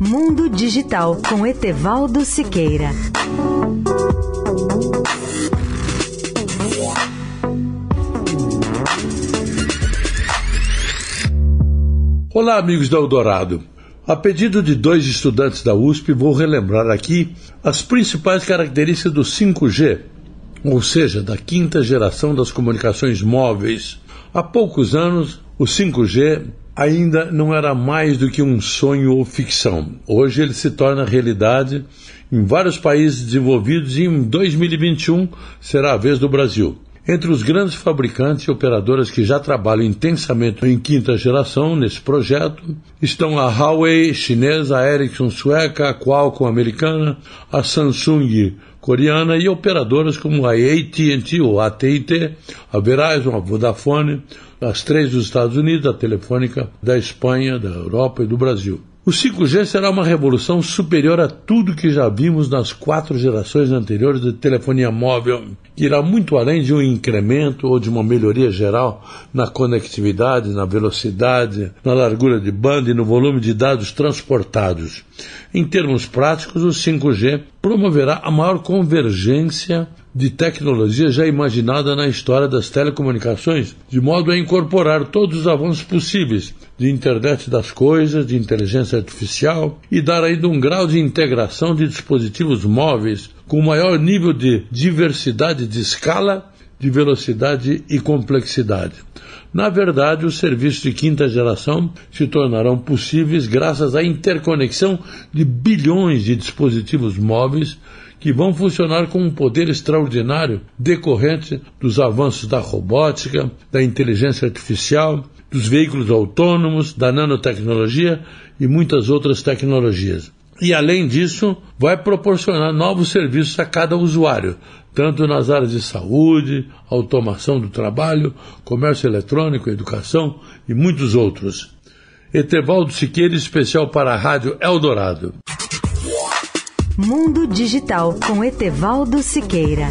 Mundo Digital com Etevaldo Siqueira. Olá, amigos da Eldorado. A pedido de dois estudantes da USP, vou relembrar aqui as principais características do 5G, ou seja, da quinta geração das comunicações móveis. Há poucos anos, o 5G ainda não era mais do que um sonho ou ficção. Hoje ele se torna realidade em vários países desenvolvidos e em 2021 será a vez do Brasil. Entre os grandes fabricantes e operadoras que já trabalham intensamente em quinta geração nesse projeto estão a Huawei chinesa, a Ericsson sueca, a Qualcomm americana, a Samsung coreana e operadoras como a AT&T ou AT&T, a Verizon, a Vodafone, as três dos Estados Unidos, a Telefônica da Espanha, da Europa e do Brasil. O 5G será uma revolução superior a tudo que já vimos nas quatro gerações anteriores de telefonia móvel, que irá muito além de um incremento ou de uma melhoria geral na conectividade, na velocidade, na largura de banda e no volume de dados transportados. Em termos práticos, o 5G promoverá a maior convergência de tecnologia já imaginada na história das telecomunicações, de modo a incorporar todos os avanços possíveis de internet das coisas, de inteligência artificial e dar ainda um grau de integração de dispositivos móveis com maior nível de diversidade de escala, de velocidade e complexidade. Na verdade, os serviços de quinta geração se tornarão possíveis graças à interconexão de bilhões de dispositivos móveis que vão funcionar com um poder extraordinário decorrente dos avanços da robótica, da inteligência artificial, dos veículos autônomos, da nanotecnologia e muitas outras tecnologias. E além disso, vai proporcionar novos serviços a cada usuário, tanto nas áreas de saúde, automação do trabalho, comércio eletrônico, educação e muitos outros. Etevaldo Siqueira, especial para a Rádio Eldorado. Mundo Digital com Etevaldo Siqueira.